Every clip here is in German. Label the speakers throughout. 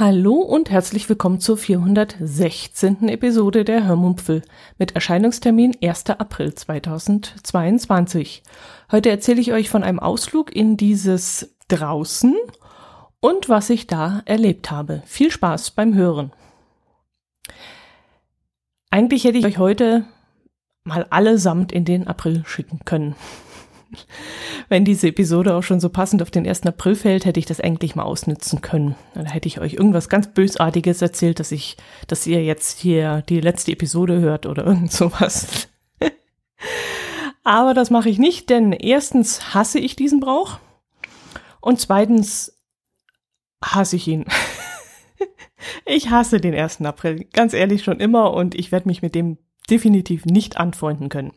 Speaker 1: Hallo und herzlich willkommen zur 416. Episode der Hörmumpfel mit Erscheinungstermin 1. April 2022. Heute erzähle ich euch von einem Ausflug in dieses draußen und was ich da erlebt habe. Viel Spaß beim Hören. Eigentlich hätte ich euch heute mal allesamt in den April schicken können. Wenn diese Episode auch schon so passend auf den 1. April fällt, hätte ich das eigentlich mal ausnützen können. Dann hätte ich euch irgendwas ganz Bösartiges erzählt, dass ich, dass ihr jetzt hier die letzte Episode hört oder irgend sowas. Aber das mache ich nicht, denn erstens hasse ich diesen Brauch und zweitens hasse ich ihn. ich hasse den 1. April, ganz ehrlich schon immer und ich werde mich mit dem definitiv nicht anfreunden können.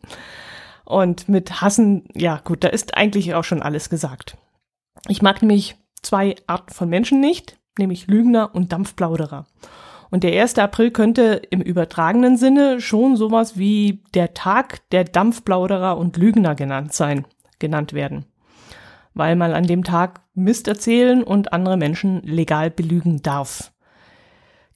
Speaker 1: Und mit Hassen, ja gut, da ist eigentlich auch schon alles gesagt. Ich mag nämlich zwei Arten von Menschen nicht, nämlich Lügner und Dampfplauderer. Und der 1. April könnte im übertragenen Sinne schon sowas wie der Tag der Dampfplauderer und Lügner genannt sein, genannt werden. Weil man an dem Tag Mist erzählen und andere Menschen legal belügen darf.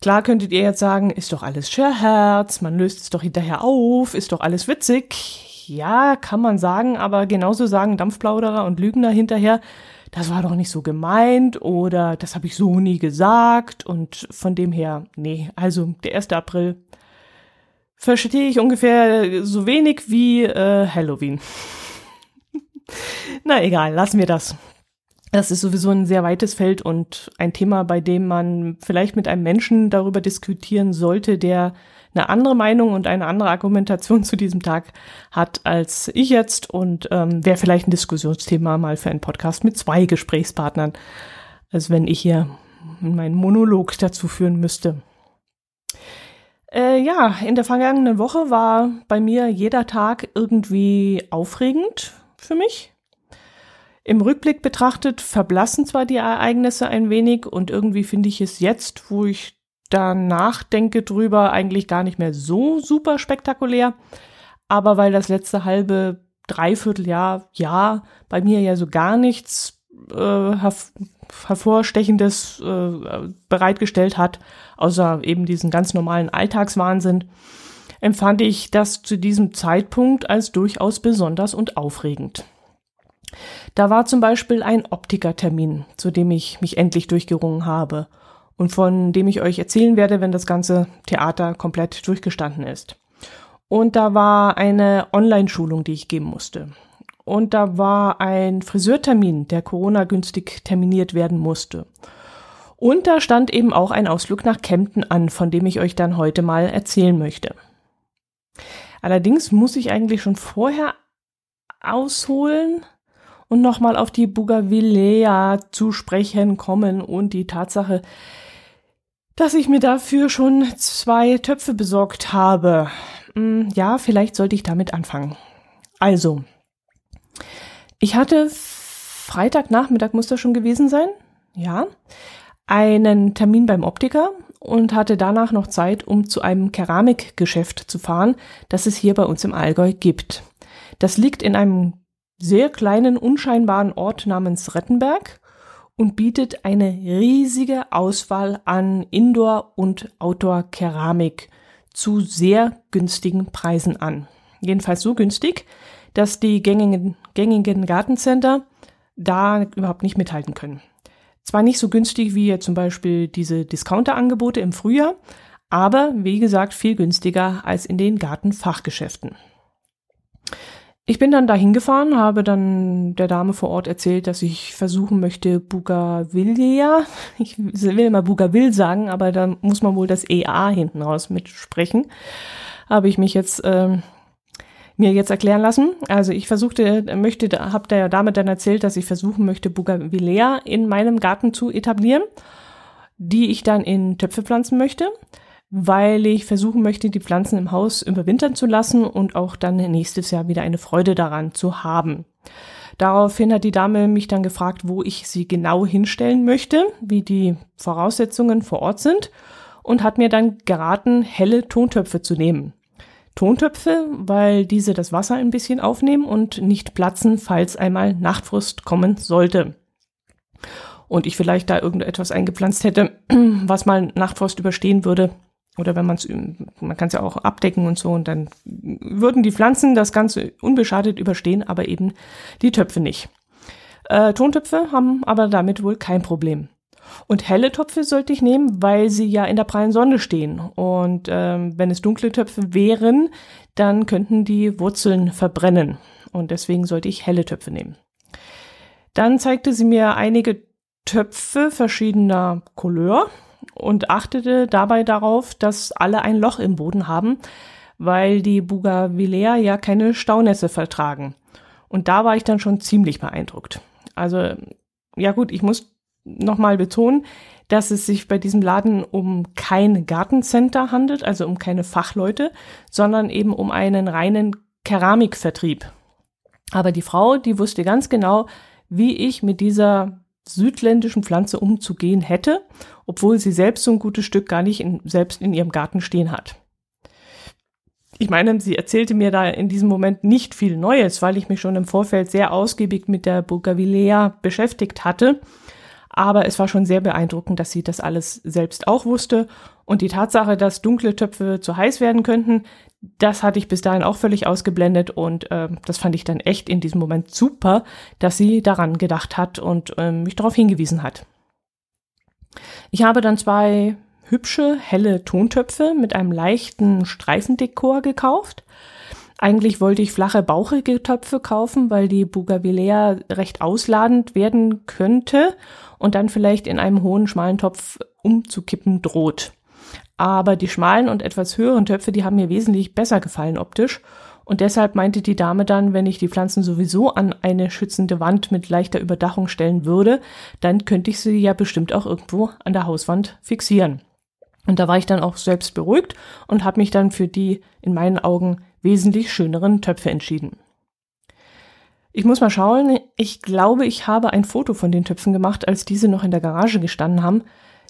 Speaker 1: Klar könntet ihr jetzt sagen, ist doch alles Scherherz, man löst es doch hinterher auf, ist doch alles witzig ja, kann man sagen, aber genauso sagen Dampfplauderer und Lügner hinterher, das war doch nicht so gemeint oder das habe ich so nie gesagt und von dem her, nee, also der 1. April verstehe ich ungefähr so wenig wie äh, Halloween. Na egal, lassen wir das. Das ist sowieso ein sehr weites Feld und ein Thema, bei dem man vielleicht mit einem Menschen darüber diskutieren sollte, der eine andere Meinung und eine andere Argumentation zu diesem Tag hat als ich jetzt und ähm, wäre vielleicht ein Diskussionsthema mal für einen Podcast mit zwei Gesprächspartnern, als wenn ich hier meinen Monolog dazu führen müsste. Äh, ja, in der vergangenen Woche war bei mir jeder Tag irgendwie aufregend für mich. Im Rückblick betrachtet verblassen zwar die Ereignisse ein wenig und irgendwie finde ich es jetzt, wo ich da nachdenke drüber, eigentlich gar nicht mehr so super spektakulär. Aber weil das letzte halbe, Dreivierteljahr, Jahr bei mir ja so gar nichts äh, herv hervorstechendes äh, bereitgestellt hat, außer eben diesen ganz normalen Alltagswahnsinn, empfand ich das zu diesem Zeitpunkt als durchaus besonders und aufregend. Da war zum Beispiel ein Optikertermin, zu dem ich mich endlich durchgerungen habe und von dem ich euch erzählen werde, wenn das ganze Theater komplett durchgestanden ist. Und da war eine Online-Schulung, die ich geben musste. Und da war ein Friseurtermin, der Corona günstig terminiert werden musste. Und da stand eben auch ein Ausflug nach Kempten an, von dem ich euch dann heute mal erzählen möchte. Allerdings muss ich eigentlich schon vorher ausholen, und nochmal auf die Bougainvillea zu sprechen kommen und die Tatsache, dass ich mir dafür schon zwei Töpfe besorgt habe. Hm, ja, vielleicht sollte ich damit anfangen. Also, ich hatte Freitagnachmittag muss das schon gewesen sein, ja, einen Termin beim Optiker und hatte danach noch Zeit, um zu einem Keramikgeschäft zu fahren, das es hier bei uns im Allgäu gibt. Das liegt in einem sehr kleinen, unscheinbaren Ort namens Rettenberg und bietet eine riesige Auswahl an Indoor- und Outdoor-Keramik zu sehr günstigen Preisen an. Jedenfalls so günstig, dass die gängigen, gängigen Gartencenter da überhaupt nicht mithalten können. Zwar nicht so günstig wie zum Beispiel diese Discounter-Angebote im Frühjahr, aber wie gesagt viel günstiger als in den Gartenfachgeschäften. Ich bin dann da hingefahren, habe dann der Dame vor Ort erzählt, dass ich versuchen möchte, Bougainvillea, ich will immer Bougainville sagen, aber da muss man wohl das EA hinten raus mitsprechen, habe ich mich jetzt äh, mir jetzt erklären lassen. Also ich versuchte, möchte, habe der Dame dann erzählt, dass ich versuchen möchte, Bougainvillea in meinem Garten zu etablieren, die ich dann in Töpfe pflanzen möchte. Weil ich versuchen möchte, die Pflanzen im Haus überwintern zu lassen und auch dann nächstes Jahr wieder eine Freude daran zu haben. Daraufhin hat die Dame mich dann gefragt, wo ich sie genau hinstellen möchte, wie die Voraussetzungen vor Ort sind und hat mir dann geraten, helle Tontöpfe zu nehmen. Tontöpfe, weil diese das Wasser ein bisschen aufnehmen und nicht platzen, falls einmal Nachtfrost kommen sollte. Und ich vielleicht da irgendetwas eingepflanzt hätte, was mal Nachtfrost überstehen würde. Oder wenn man es, man kann es ja auch abdecken und so, und dann würden die Pflanzen das Ganze unbeschadet überstehen, aber eben die Töpfe nicht. Äh, Tontöpfe haben aber damit wohl kein Problem. Und helle Töpfe sollte ich nehmen, weil sie ja in der prallen Sonne stehen. Und ähm, wenn es dunkle Töpfe wären, dann könnten die Wurzeln verbrennen. Und deswegen sollte ich helle Töpfe nehmen. Dann zeigte sie mir einige Töpfe verschiedener Couleur und achtete dabei darauf, dass alle ein Loch im Boden haben, weil die Bougainvillea ja keine Staunässe vertragen. Und da war ich dann schon ziemlich beeindruckt. Also, ja gut, ich muss nochmal betonen, dass es sich bei diesem Laden um kein Gartencenter handelt, also um keine Fachleute, sondern eben um einen reinen Keramikvertrieb. Aber die Frau, die wusste ganz genau, wie ich mit dieser südländischen Pflanze umzugehen hätte, obwohl sie selbst so ein gutes Stück gar nicht in, selbst in ihrem Garten stehen hat. Ich meine, sie erzählte mir da in diesem Moment nicht viel Neues, weil ich mich schon im Vorfeld sehr ausgiebig mit der Bougainvillea beschäftigt hatte aber es war schon sehr beeindruckend, dass sie das alles selbst auch wusste. Und die Tatsache, dass dunkle Töpfe zu heiß werden könnten, das hatte ich bis dahin auch völlig ausgeblendet und äh, das fand ich dann echt in diesem Moment super, dass sie daran gedacht hat und äh, mich darauf hingewiesen hat. Ich habe dann zwei hübsche, helle Tontöpfe mit einem leichten Streifendekor gekauft. Eigentlich wollte ich flache, bauchige Töpfe kaufen, weil die Bougainvillea recht ausladend werden könnte und dann vielleicht in einem hohen, schmalen Topf umzukippen droht. Aber die schmalen und etwas höheren Töpfe, die haben mir wesentlich besser gefallen optisch. Und deshalb meinte die Dame dann, wenn ich die Pflanzen sowieso an eine schützende Wand mit leichter Überdachung stellen würde, dann könnte ich sie ja bestimmt auch irgendwo an der Hauswand fixieren. Und da war ich dann auch selbst beruhigt und habe mich dann für die in meinen Augen wesentlich schöneren Töpfe entschieden. Ich muss mal schauen. Ich glaube, ich habe ein Foto von den Töpfen gemacht, als diese noch in der Garage gestanden haben.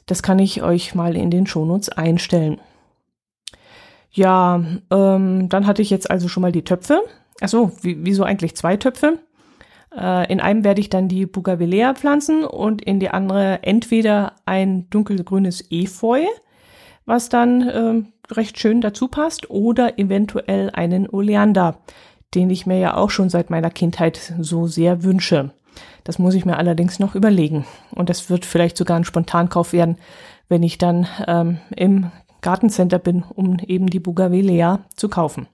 Speaker 1: Das kann ich euch mal in den Shownotes einstellen. Ja, ähm, dann hatte ich jetzt also schon mal die Töpfe. Achso, wieso eigentlich zwei Töpfe? Äh, in einem werde ich dann die Bougainvillea pflanzen und in die andere entweder ein dunkelgrünes Efeu, was dann äh, recht schön dazu passt, oder eventuell einen Oleander den ich mir ja auch schon seit meiner Kindheit so sehr wünsche. Das muss ich mir allerdings noch überlegen. Und das wird vielleicht sogar ein Spontankauf werden, wenn ich dann ähm, im Gartencenter bin, um eben die Bougainvillea zu kaufen.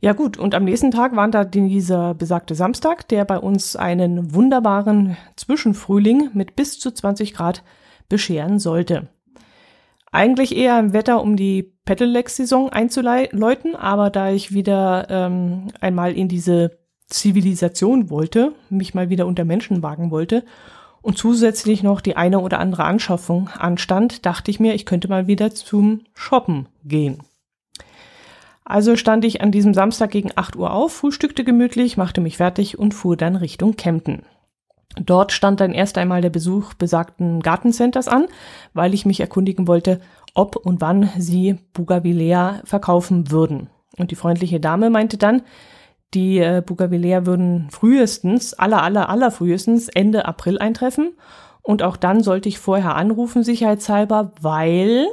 Speaker 1: Ja gut, und am nächsten Tag war da dieser besagte Samstag, der bei uns einen wunderbaren Zwischenfrühling mit bis zu 20 Grad bescheren sollte. Eigentlich eher ein Wetter, um die Pedelec-Saison einzuläuten, aber da ich wieder ähm, einmal in diese Zivilisation wollte, mich mal wieder unter Menschen wagen wollte und zusätzlich noch die eine oder andere Anschaffung anstand, dachte ich mir, ich könnte mal wieder zum Shoppen gehen. Also stand ich an diesem Samstag gegen 8 Uhr auf, frühstückte gemütlich, machte mich fertig und fuhr dann Richtung Kempten. Dort stand dann erst einmal der Besuch besagten Gartencenters an, weil ich mich erkundigen wollte, ob und wann sie Bougainvillea verkaufen würden. Und die freundliche Dame meinte dann, die äh, Bougainvillea würden frühestens, aller, aller, aller frühestens Ende April eintreffen. Und auch dann sollte ich vorher anrufen, sicherheitshalber, weil,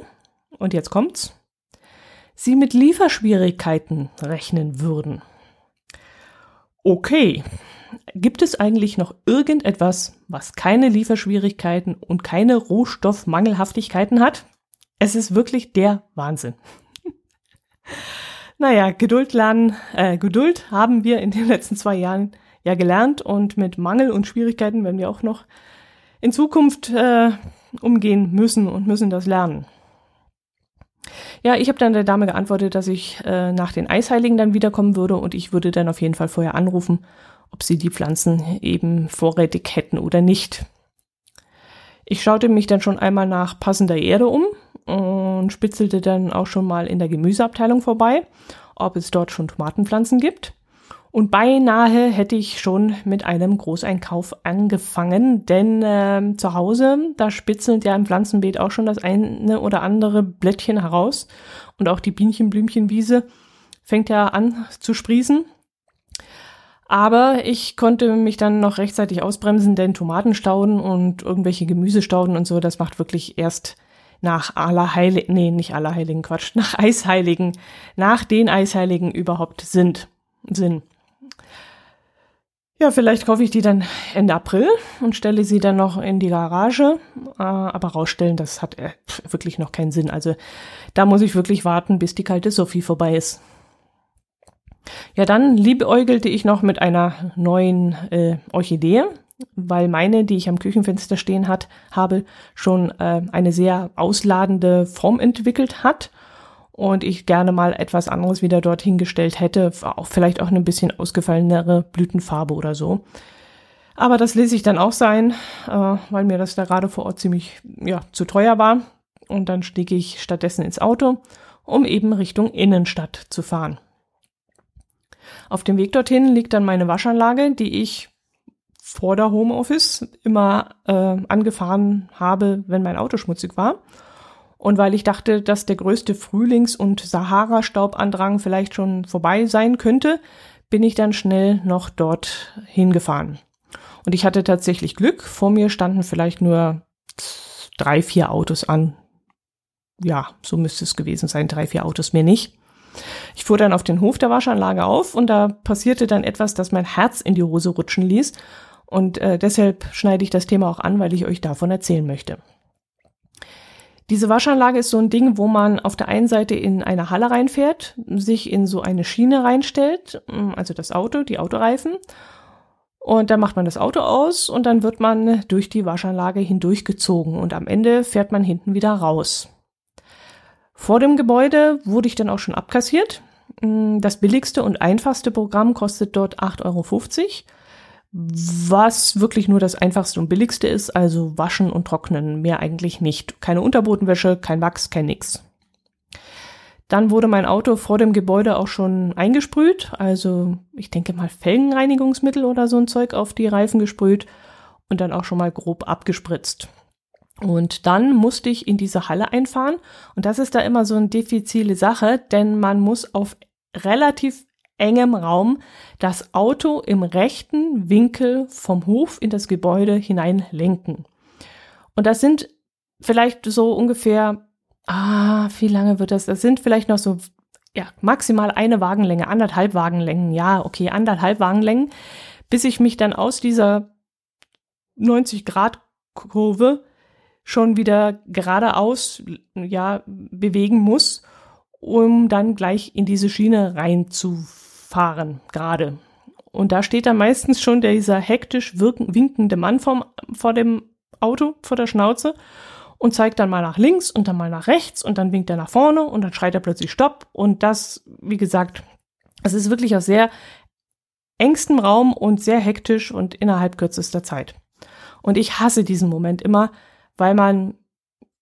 Speaker 1: und jetzt kommt's, sie mit Lieferschwierigkeiten rechnen würden. Okay, Gibt es eigentlich noch irgendetwas, was keine Lieferschwierigkeiten und keine Rohstoffmangelhaftigkeiten hat? Es ist wirklich der Wahnsinn. Naja, Geduld lernen, äh, Geduld haben wir in den letzten zwei Jahren ja gelernt und mit Mangel und Schwierigkeiten werden wir auch noch in Zukunft äh, umgehen müssen und müssen das lernen. Ja, ich habe dann der Dame geantwortet, dass ich äh, nach den Eisheiligen dann wiederkommen würde und ich würde dann auf jeden Fall vorher anrufen ob sie die Pflanzen eben vorrätig hätten oder nicht. Ich schaute mich dann schon einmal nach passender Erde um und spitzelte dann auch schon mal in der Gemüseabteilung vorbei, ob es dort schon Tomatenpflanzen gibt. Und beinahe hätte ich schon mit einem Großeinkauf angefangen, denn äh, zu Hause, da spitzelt ja im Pflanzenbeet auch schon das eine oder andere Blättchen heraus. Und auch die Bienchenblümchenwiese fängt ja an zu sprießen. Aber ich konnte mich dann noch rechtzeitig ausbremsen, denn Tomatenstauden und irgendwelche Gemüsestauden und so, das macht wirklich erst nach Allerheiligen, nee, nicht Allerheiligen, Quatsch, nach Eisheiligen, nach den Eisheiligen überhaupt sind, Sinn. Ja, vielleicht kaufe ich die dann Ende April und stelle sie dann noch in die Garage. Äh, aber rausstellen, das hat äh, wirklich noch keinen Sinn. Also da muss ich wirklich warten, bis die kalte Sophie vorbei ist. Ja, dann liebäugelte ich noch mit einer neuen äh, Orchidee, weil meine, die ich am Küchenfenster stehen hat, habe, schon äh, eine sehr ausladende Form entwickelt hat und ich gerne mal etwas anderes wieder dorthin gestellt hätte, auch vielleicht auch eine bisschen ausgefallenere Blütenfarbe oder so. Aber das ließ ich dann auch sein, äh, weil mir das da gerade vor Ort ziemlich ja, zu teuer war. Und dann stieg ich stattdessen ins Auto, um eben Richtung Innenstadt zu fahren. Auf dem Weg dorthin liegt dann meine Waschanlage, die ich vor der Homeoffice immer äh, angefahren habe, wenn mein Auto schmutzig war. Und weil ich dachte, dass der größte Frühlings- und Sahara-Staubandrang vielleicht schon vorbei sein könnte, bin ich dann schnell noch dort hingefahren. Und ich hatte tatsächlich Glück. Vor mir standen vielleicht nur drei, vier Autos an. Ja, so müsste es gewesen sein. Drei, vier Autos mehr nicht. Ich fuhr dann auf den Hof der Waschanlage auf und da passierte dann etwas, das mein Herz in die Hose rutschen ließ. Und äh, deshalb schneide ich das Thema auch an, weil ich euch davon erzählen möchte. Diese Waschanlage ist so ein Ding, wo man auf der einen Seite in eine Halle reinfährt, sich in so eine Schiene reinstellt, mm, also das Auto, die Autoreifen. Und dann macht man das Auto aus und dann wird man durch die Waschanlage hindurchgezogen und am Ende fährt man hinten wieder raus. Vor dem Gebäude wurde ich dann auch schon abkassiert. Mm, das billigste und einfachste Programm kostet dort 8,50 Euro was wirklich nur das einfachste und billigste ist, also waschen und trocknen, mehr eigentlich nicht. Keine Unterbodenwäsche, kein Wachs, kein nix. Dann wurde mein Auto vor dem Gebäude auch schon eingesprüht, also ich denke mal Felgenreinigungsmittel oder so ein Zeug auf die Reifen gesprüht und dann auch schon mal grob abgespritzt. Und dann musste ich in diese Halle einfahren und das ist da immer so eine diffizile Sache, denn man muss auf relativ engem Raum das Auto im rechten Winkel vom Hof in das Gebäude hinein lenken. Und das sind vielleicht so ungefähr, ah, wie lange wird das? Das sind vielleicht noch so, ja, maximal eine Wagenlänge, anderthalb Wagenlängen, ja, okay, anderthalb Wagenlängen, bis ich mich dann aus dieser 90 Grad Kurve schon wieder geradeaus, ja, bewegen muss, um dann gleich in diese Schiene reinzufahren fahren gerade. Und da steht dann meistens schon dieser hektisch wirken, winkende Mann vom, vor dem Auto, vor der Schnauze und zeigt dann mal nach links und dann mal nach rechts und dann winkt er nach vorne und dann schreit er plötzlich Stopp. Und das, wie gesagt, es ist wirklich aus sehr engstem Raum und sehr hektisch und innerhalb kürzester Zeit. Und ich hasse diesen Moment immer, weil man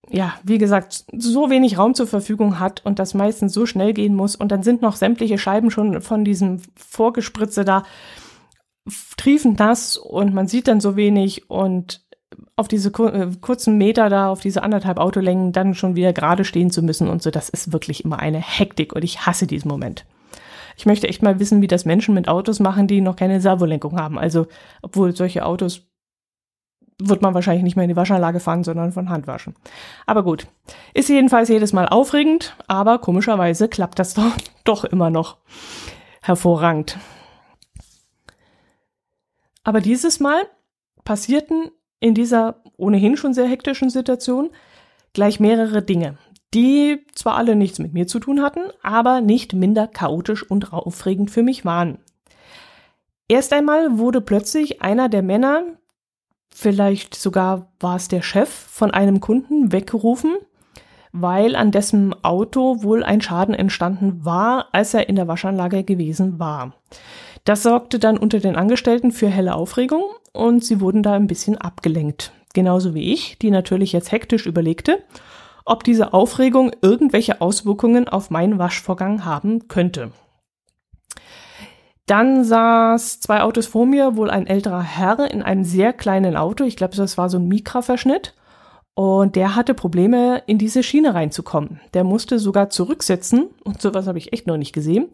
Speaker 1: ja, wie gesagt, so wenig Raum zur Verfügung hat und das meistens so schnell gehen muss und dann sind noch sämtliche Scheiben schon von diesem Vorgespritze da triefend nass und man sieht dann so wenig und auf diese äh, kurzen Meter da, auf diese anderthalb Autolängen dann schon wieder gerade stehen zu müssen und so, das ist wirklich immer eine Hektik und ich hasse diesen Moment. Ich möchte echt mal wissen, wie das Menschen mit Autos machen, die noch keine Servolenkung haben. Also, obwohl solche Autos wird man wahrscheinlich nicht mehr in die Waschanlage fahren, sondern von Hand waschen. Aber gut. Ist jedenfalls jedes Mal aufregend, aber komischerweise klappt das doch, doch immer noch hervorragend. Aber dieses Mal passierten in dieser ohnehin schon sehr hektischen Situation gleich mehrere Dinge, die zwar alle nichts mit mir zu tun hatten, aber nicht minder chaotisch und aufregend für mich waren. Erst einmal wurde plötzlich einer der Männer, vielleicht sogar war es der Chef von einem Kunden weggerufen, weil an dessen Auto wohl ein Schaden entstanden war, als er in der Waschanlage gewesen war. Das sorgte dann unter den Angestellten für helle Aufregung und sie wurden da ein bisschen abgelenkt. Genauso wie ich, die natürlich jetzt hektisch überlegte, ob diese Aufregung irgendwelche Auswirkungen auf meinen Waschvorgang haben könnte. Dann saß zwei Autos vor mir, wohl ein älterer Herr in einem sehr kleinen Auto. Ich glaube, das war so ein Mikra-Verschnitt. Und der hatte Probleme, in diese Schiene reinzukommen. Der musste sogar zurücksetzen, und sowas habe ich echt noch nicht gesehen,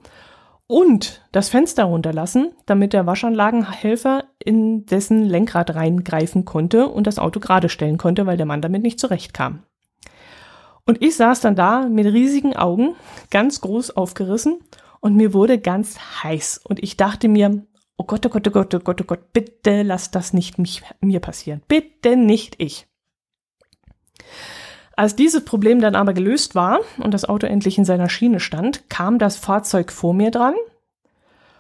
Speaker 1: und das Fenster runterlassen, damit der Waschanlagenhelfer in dessen Lenkrad reingreifen konnte und das Auto gerade stellen konnte, weil der Mann damit nicht zurechtkam. Und ich saß dann da mit riesigen Augen, ganz groß aufgerissen und mir wurde ganz heiß und ich dachte mir, oh Gott, oh Gott, oh Gott, oh Gott, oh Gott, bitte lass das nicht mich, mir passieren. Bitte nicht ich. Als dieses Problem dann aber gelöst war und das Auto endlich in seiner Schiene stand, kam das Fahrzeug vor mir dran.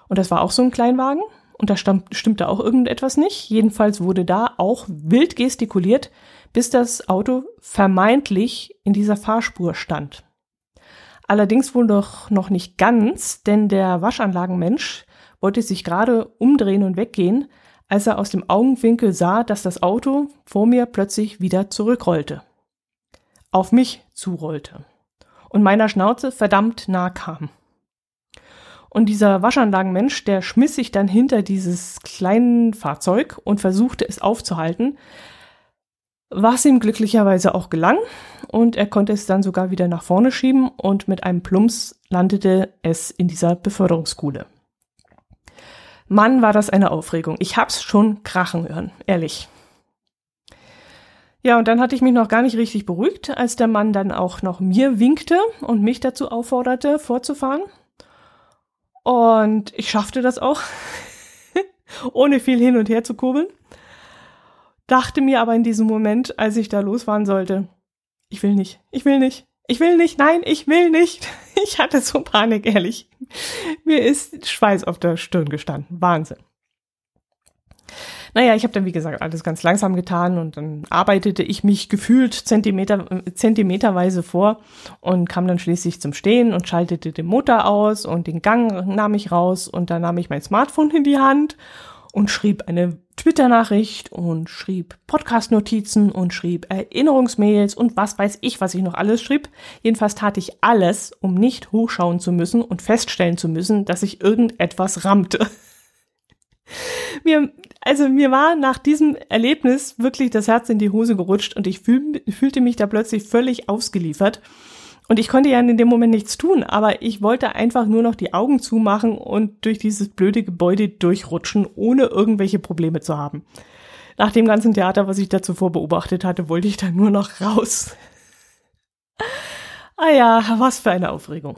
Speaker 1: Und das war auch so ein Kleinwagen. Und da stimmte auch irgendetwas nicht. Jedenfalls wurde da auch wild gestikuliert, bis das Auto vermeintlich in dieser Fahrspur stand. Allerdings wohl doch noch nicht ganz, denn der Waschanlagenmensch wollte sich gerade umdrehen und weggehen, als er aus dem Augenwinkel sah, dass das Auto vor mir plötzlich wieder zurückrollte. Auf mich zurollte. Und meiner Schnauze verdammt nah kam. Und dieser Waschanlagenmensch, der schmiss sich dann hinter dieses kleine Fahrzeug und versuchte es aufzuhalten, was ihm glücklicherweise auch gelang und er konnte es dann sogar wieder nach vorne schieben und mit einem Plumps landete es in dieser Beförderungskuhle. Mann, war das eine Aufregung. Ich hab's schon krachen hören, ehrlich. Ja, und dann hatte ich mich noch gar nicht richtig beruhigt, als der Mann dann auch noch mir winkte und mich dazu aufforderte, vorzufahren. Und ich schaffte das auch, ohne viel hin und her zu kurbeln dachte mir aber in diesem Moment, als ich da losfahren sollte, ich will nicht, ich will nicht, ich will nicht, nein, ich will nicht. Ich hatte so Panik, ehrlich. Mir ist Schweiß auf der Stirn gestanden. Wahnsinn. Naja, ich habe dann, wie gesagt, alles ganz langsam getan und dann arbeitete ich mich gefühlt Zentimeter, zentimeterweise vor und kam dann schließlich zum Stehen und schaltete den Motor aus und den Gang nahm ich raus und dann nahm ich mein Smartphone in die Hand und schrieb eine Twitter-Nachricht und schrieb Podcast-Notizen und schrieb Erinnerungsmails und was weiß ich, was ich noch alles schrieb. Jedenfalls tat ich alles, um nicht hochschauen zu müssen und feststellen zu müssen, dass ich irgendetwas rammte. mir, also mir war nach diesem Erlebnis wirklich das Herz in die Hose gerutscht und ich fühl, fühlte mich da plötzlich völlig ausgeliefert. Und ich konnte ja in dem Moment nichts tun, aber ich wollte einfach nur noch die Augen zumachen und durch dieses blöde Gebäude durchrutschen, ohne irgendwelche Probleme zu haben. Nach dem ganzen Theater, was ich da zuvor beobachtet hatte, wollte ich da nur noch raus. ah ja, was für eine Aufregung.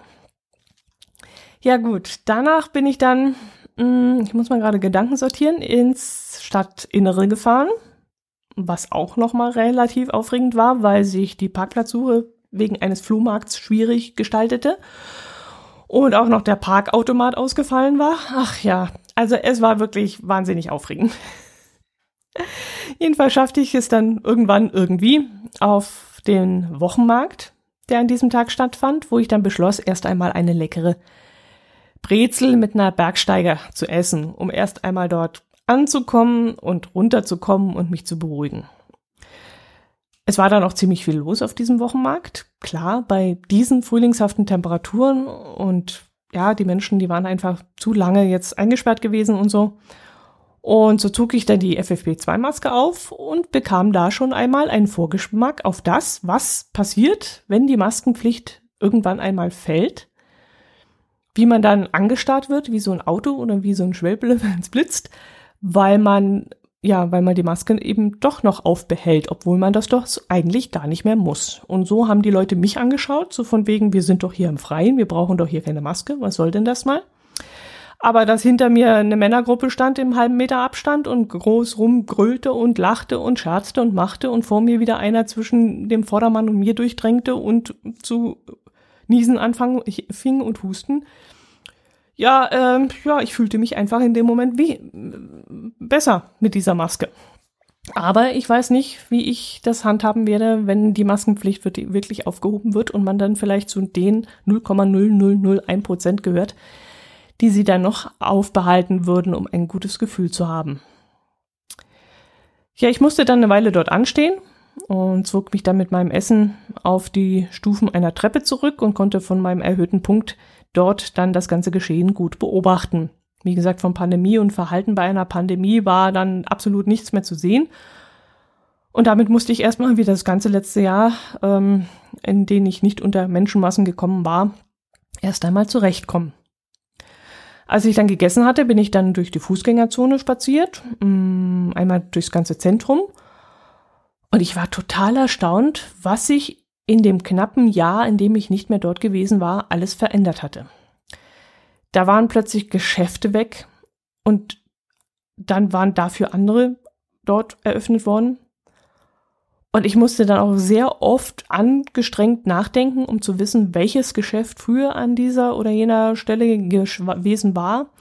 Speaker 1: Ja gut, danach bin ich dann, mh, hm, ich muss mal gerade Gedanken sortieren, ins Stadtinnere gefahren, was auch nochmal relativ aufregend war, weil sich die Parkplatzsuche wegen eines Flohmarkts schwierig gestaltete und auch noch der Parkautomat ausgefallen war. Ach ja, also es war wirklich wahnsinnig aufregend. Jedenfalls schaffte ich es dann irgendwann irgendwie auf den Wochenmarkt, der an diesem Tag stattfand, wo ich dann beschloss, erst einmal eine leckere Brezel mit einer Bergsteiger zu essen, um erst einmal dort anzukommen und runterzukommen und mich zu beruhigen. Es war dann auch ziemlich viel los auf diesem Wochenmarkt. Klar, bei diesen frühlingshaften Temperaturen und ja, die Menschen, die waren einfach zu lange jetzt eingesperrt gewesen und so. Und so zog ich dann die FFP2-Maske auf und bekam da schon einmal einen Vorgeschmack auf das, was passiert, wenn die Maskenpflicht irgendwann einmal fällt. Wie man dann angestarrt wird, wie so ein Auto oder wie so ein Schwelble, wenn es blitzt, weil man ja, weil man die Maske eben doch noch aufbehält, obwohl man das doch eigentlich gar nicht mehr muss. Und so haben die Leute mich angeschaut, so von wegen, wir sind doch hier im Freien, wir brauchen doch hier keine Maske, was soll denn das mal? Aber dass hinter mir eine Männergruppe stand im halben Meter Abstand und groß rumgrölte und lachte und scherzte und machte und vor mir wieder einer zwischen dem Vordermann und mir durchdrängte und zu niesen anfangen fing und husten, ja, ähm, ja, ich fühlte mich einfach in dem Moment wie besser mit dieser Maske. Aber ich weiß nicht, wie ich das handhaben werde, wenn die Maskenpflicht wirklich aufgehoben wird und man dann vielleicht zu den 0,0001 Prozent gehört, die sie dann noch aufbehalten würden, um ein gutes Gefühl zu haben. Ja, ich musste dann eine Weile dort anstehen und zog mich dann mit meinem Essen auf die Stufen einer Treppe zurück und konnte von meinem erhöhten Punkt dort dann das ganze Geschehen gut beobachten. Wie gesagt, von Pandemie und Verhalten bei einer Pandemie war dann absolut nichts mehr zu sehen. Und damit musste ich erstmal wie das ganze letzte Jahr, ähm, in dem ich nicht unter Menschenmassen gekommen war, erst einmal zurechtkommen. Als ich dann gegessen hatte, bin ich dann durch die Fußgängerzone spaziert, mm, einmal durchs ganze Zentrum. Und ich war total erstaunt, was sich in dem knappen Jahr, in dem ich nicht mehr dort gewesen war, alles verändert hatte. Da waren plötzlich Geschäfte weg und dann waren dafür andere dort eröffnet worden. Und ich musste dann auch sehr oft angestrengt nachdenken, um zu wissen, welches Geschäft früher an dieser oder jener Stelle gewesen war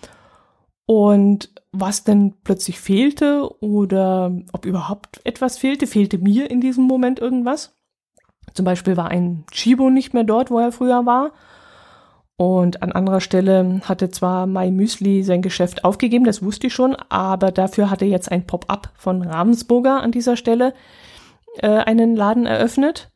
Speaker 1: und was denn plötzlich fehlte oder ob überhaupt etwas fehlte. Fehlte mir in diesem Moment irgendwas? Zum Beispiel war ein Chibo nicht mehr dort, wo er früher war. Und an anderer Stelle hatte zwar Mai Müsli sein Geschäft aufgegeben, das wusste ich schon, aber dafür hatte jetzt ein Pop-up von Ravensburger an dieser Stelle äh, einen Laden eröffnet.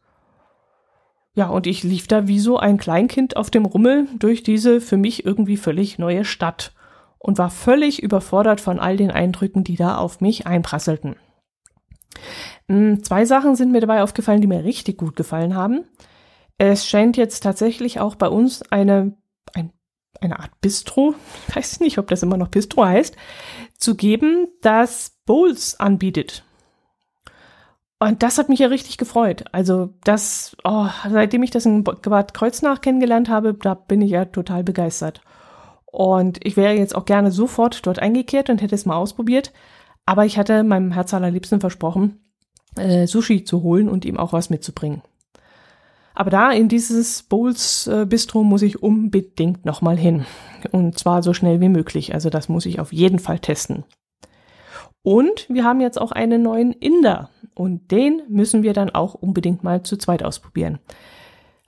Speaker 1: Ja, und ich lief da wie so ein Kleinkind auf dem Rummel durch diese für mich irgendwie völlig neue Stadt und war völlig überfordert von all den Eindrücken, die da auf mich einprasselten. Hm, zwei Sachen sind mir dabei aufgefallen, die mir richtig gut gefallen haben. Es scheint jetzt tatsächlich auch bei uns eine, ein, eine Art Bistro, ich weiß nicht, ob das immer noch Bistro heißt, zu geben, das Bowls anbietet. Und das hat mich ja richtig gefreut. Also das, oh, seitdem ich das in Bad Kreuznach kennengelernt habe, da bin ich ja total begeistert. Und ich wäre jetzt auch gerne sofort dort eingekehrt und hätte es mal ausprobiert. Aber ich hatte meinem Herz allerliebsten versprochen, äh, Sushi zu holen und ihm auch was mitzubringen. Aber da in dieses Bowls äh, Bistro muss ich unbedingt nochmal hin. Und zwar so schnell wie möglich. Also das muss ich auf jeden Fall testen. Und wir haben jetzt auch einen neuen Inder. Und den müssen wir dann auch unbedingt mal zu zweit ausprobieren.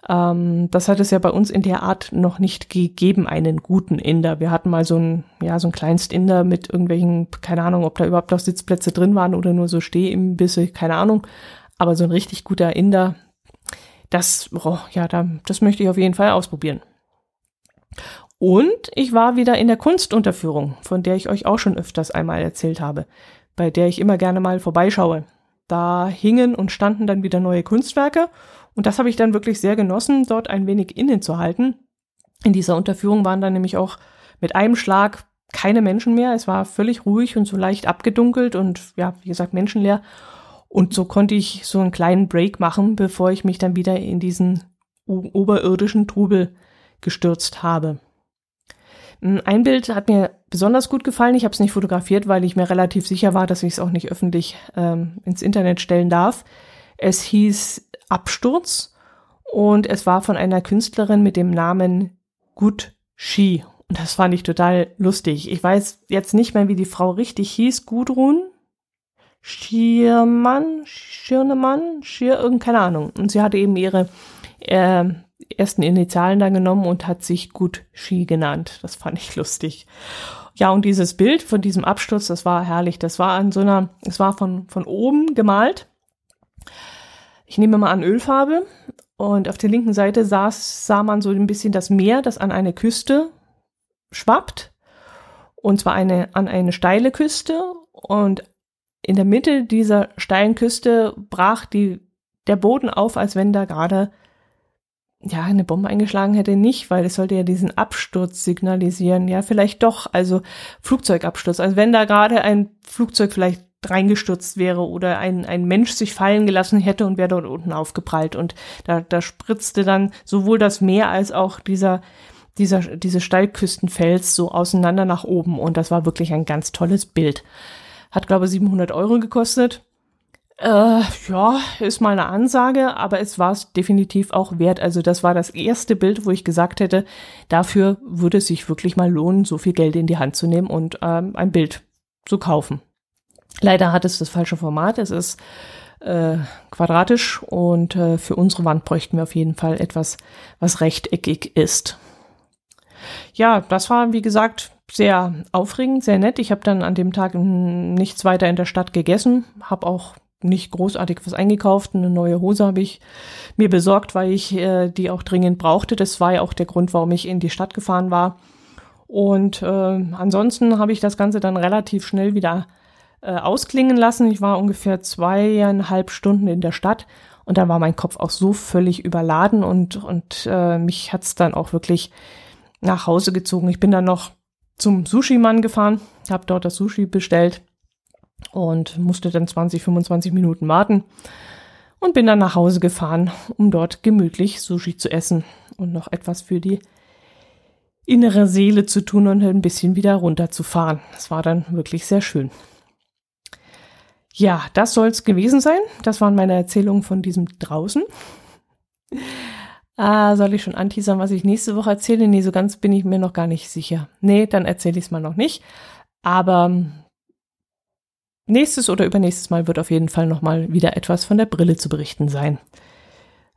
Speaker 1: Ähm, das hat es ja bei uns in der Art noch nicht gegeben, einen guten Inder. Wir hatten mal so ein, ja, so ein Kleinst-Inder mit irgendwelchen, keine Ahnung, ob da überhaupt noch Sitzplätze drin waren oder nur so Stehimbisse, keine Ahnung. Aber so ein richtig guter Inder, das, oh, ja, da, das möchte ich auf jeden Fall ausprobieren. Und ich war wieder in der Kunstunterführung, von der ich euch auch schon öfters einmal erzählt habe, bei der ich immer gerne mal vorbeischaue. Da hingen und standen dann wieder neue Kunstwerke und das habe ich dann wirklich sehr genossen, dort ein wenig innen zu halten. In dieser Unterführung waren dann nämlich auch mit einem Schlag keine Menschen mehr. Es war völlig ruhig und so leicht abgedunkelt und ja, wie gesagt, menschenleer. Und so konnte ich so einen kleinen Break machen, bevor ich mich dann wieder in diesen oberirdischen Trubel gestürzt habe. Ein Bild hat mir besonders gut gefallen. Ich habe es nicht fotografiert, weil ich mir relativ sicher war, dass ich es auch nicht öffentlich ähm, ins Internet stellen darf. Es hieß Absturz und es war von einer Künstlerin mit dem Namen Good She. Und das fand ich total lustig. Ich weiß jetzt nicht mehr, wie die Frau richtig hieß. Gudrun? Schiermann? Schirnemann? Schier? Irgend, keine Ahnung. Und sie hatte eben ihre äh, ersten Initialen da genommen und hat sich Good She genannt. Das fand ich lustig. Ja, und dieses Bild von diesem Absturz, das war herrlich. Das war an so einer, es war von, von oben gemalt ich nehme mal an Ölfarbe. Und auf der linken Seite sah, sah man so ein bisschen das Meer, das an eine Küste schwappt. Und zwar eine, an eine steile Küste. Und in der Mitte dieser steilen Küste brach die, der Boden auf, als wenn da gerade ja, eine Bombe eingeschlagen hätte. Nicht, weil es sollte ja diesen Absturz signalisieren. Ja, vielleicht doch, also Flugzeugabsturz. Also wenn da gerade ein Flugzeug vielleicht reingestürzt wäre oder ein, ein Mensch sich fallen gelassen hätte und wäre dort unten aufgeprallt. Und da, da spritzte dann sowohl das Meer als auch dieser, dieser, diese Steilküstenfels so auseinander nach oben. Und das war wirklich ein ganz tolles Bild. Hat, glaube ich, 700 Euro gekostet. Äh, ja, ist mal eine Ansage, aber es war es definitiv auch wert. Also das war das erste Bild, wo ich gesagt hätte, dafür würde es sich wirklich mal lohnen, so viel Geld in die Hand zu nehmen und ähm, ein Bild zu kaufen. Leider hat es das falsche Format. Es ist äh, quadratisch und äh, für unsere Wand bräuchten wir auf jeden Fall etwas, was rechteckig ist. Ja, das war, wie gesagt, sehr aufregend, sehr nett. Ich habe dann an dem Tag nichts weiter in der Stadt gegessen, habe auch nicht großartig was eingekauft. Eine neue Hose habe ich mir besorgt, weil ich äh, die auch dringend brauchte. Das war ja auch der Grund, warum ich in die Stadt gefahren war. Und äh, ansonsten habe ich das Ganze dann relativ schnell wieder äh, ausklingen lassen. Ich war ungefähr zweieinhalb Stunden in der Stadt und dann war mein Kopf auch so völlig überladen und, und äh, mich hat's dann auch wirklich nach Hause gezogen. Ich bin dann noch zum Sushi-Mann gefahren, habe dort das Sushi bestellt und musste dann 20, 25 Minuten warten und bin dann nach Hause gefahren, um dort gemütlich Sushi zu essen und noch etwas für die innere Seele zu tun und ein bisschen wieder runterzufahren. Das war dann wirklich sehr schön. Ja, das soll's gewesen sein. Das waren meine Erzählungen von diesem draußen. Ah, soll ich schon anteasern, was ich nächste Woche erzähle? Nee, so ganz bin ich mir noch gar nicht sicher. Nee, dann erzähle ich es mal noch nicht. Aber nächstes oder übernächstes Mal wird auf jeden Fall nochmal wieder etwas von der Brille zu berichten sein,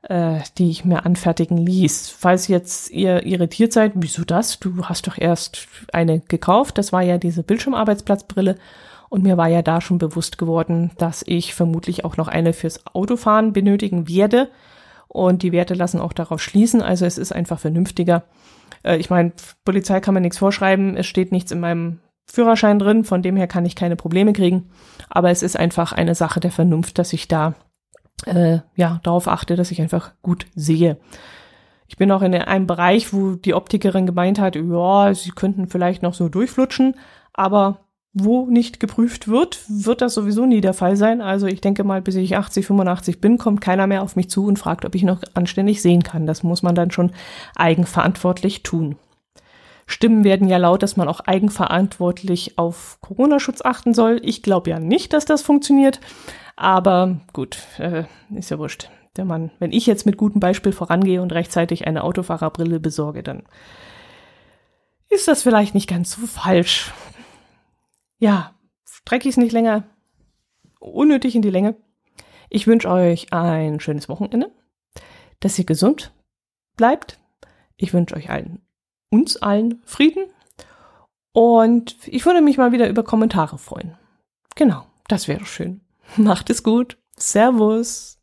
Speaker 1: äh, die ich mir anfertigen ließ. Falls jetzt ihr irritiert seid, wieso das? Du hast doch erst eine gekauft. Das war ja diese Bildschirmarbeitsplatzbrille. Und mir war ja da schon bewusst geworden, dass ich vermutlich auch noch eine fürs Autofahren benötigen werde. Und die Werte lassen auch darauf schließen. Also es ist einfach vernünftiger. Äh, ich meine, Polizei kann mir nichts vorschreiben. Es steht nichts in meinem Führerschein drin. Von dem her kann ich keine Probleme kriegen. Aber es ist einfach eine Sache der Vernunft, dass ich da äh, ja darauf achte, dass ich einfach gut sehe. Ich bin auch in einem Bereich, wo die Optikerin gemeint hat, ja, sie könnten vielleicht noch so durchflutschen, aber wo nicht geprüft wird, wird das sowieso nie der Fall sein. Also ich denke mal, bis ich 80, 85 bin, kommt keiner mehr auf mich zu und fragt, ob ich noch anständig sehen kann. Das muss man dann schon eigenverantwortlich tun. Stimmen werden ja laut, dass man auch eigenverantwortlich auf Corona-Schutz achten soll. Ich glaube ja nicht, dass das funktioniert. Aber gut, äh, ist ja wurscht. Wenn man, wenn ich jetzt mit gutem Beispiel vorangehe und rechtzeitig eine Autofahrerbrille besorge, dann ist das vielleicht nicht ganz so falsch ja, strecke ich es nicht länger unnötig in die Länge. Ich wünsche euch ein schönes Wochenende, dass ihr gesund bleibt. Ich wünsche euch allen, uns allen Frieden. Und ich würde mich mal wieder über Kommentare freuen. Genau, das wäre schön. Macht es gut. Servus.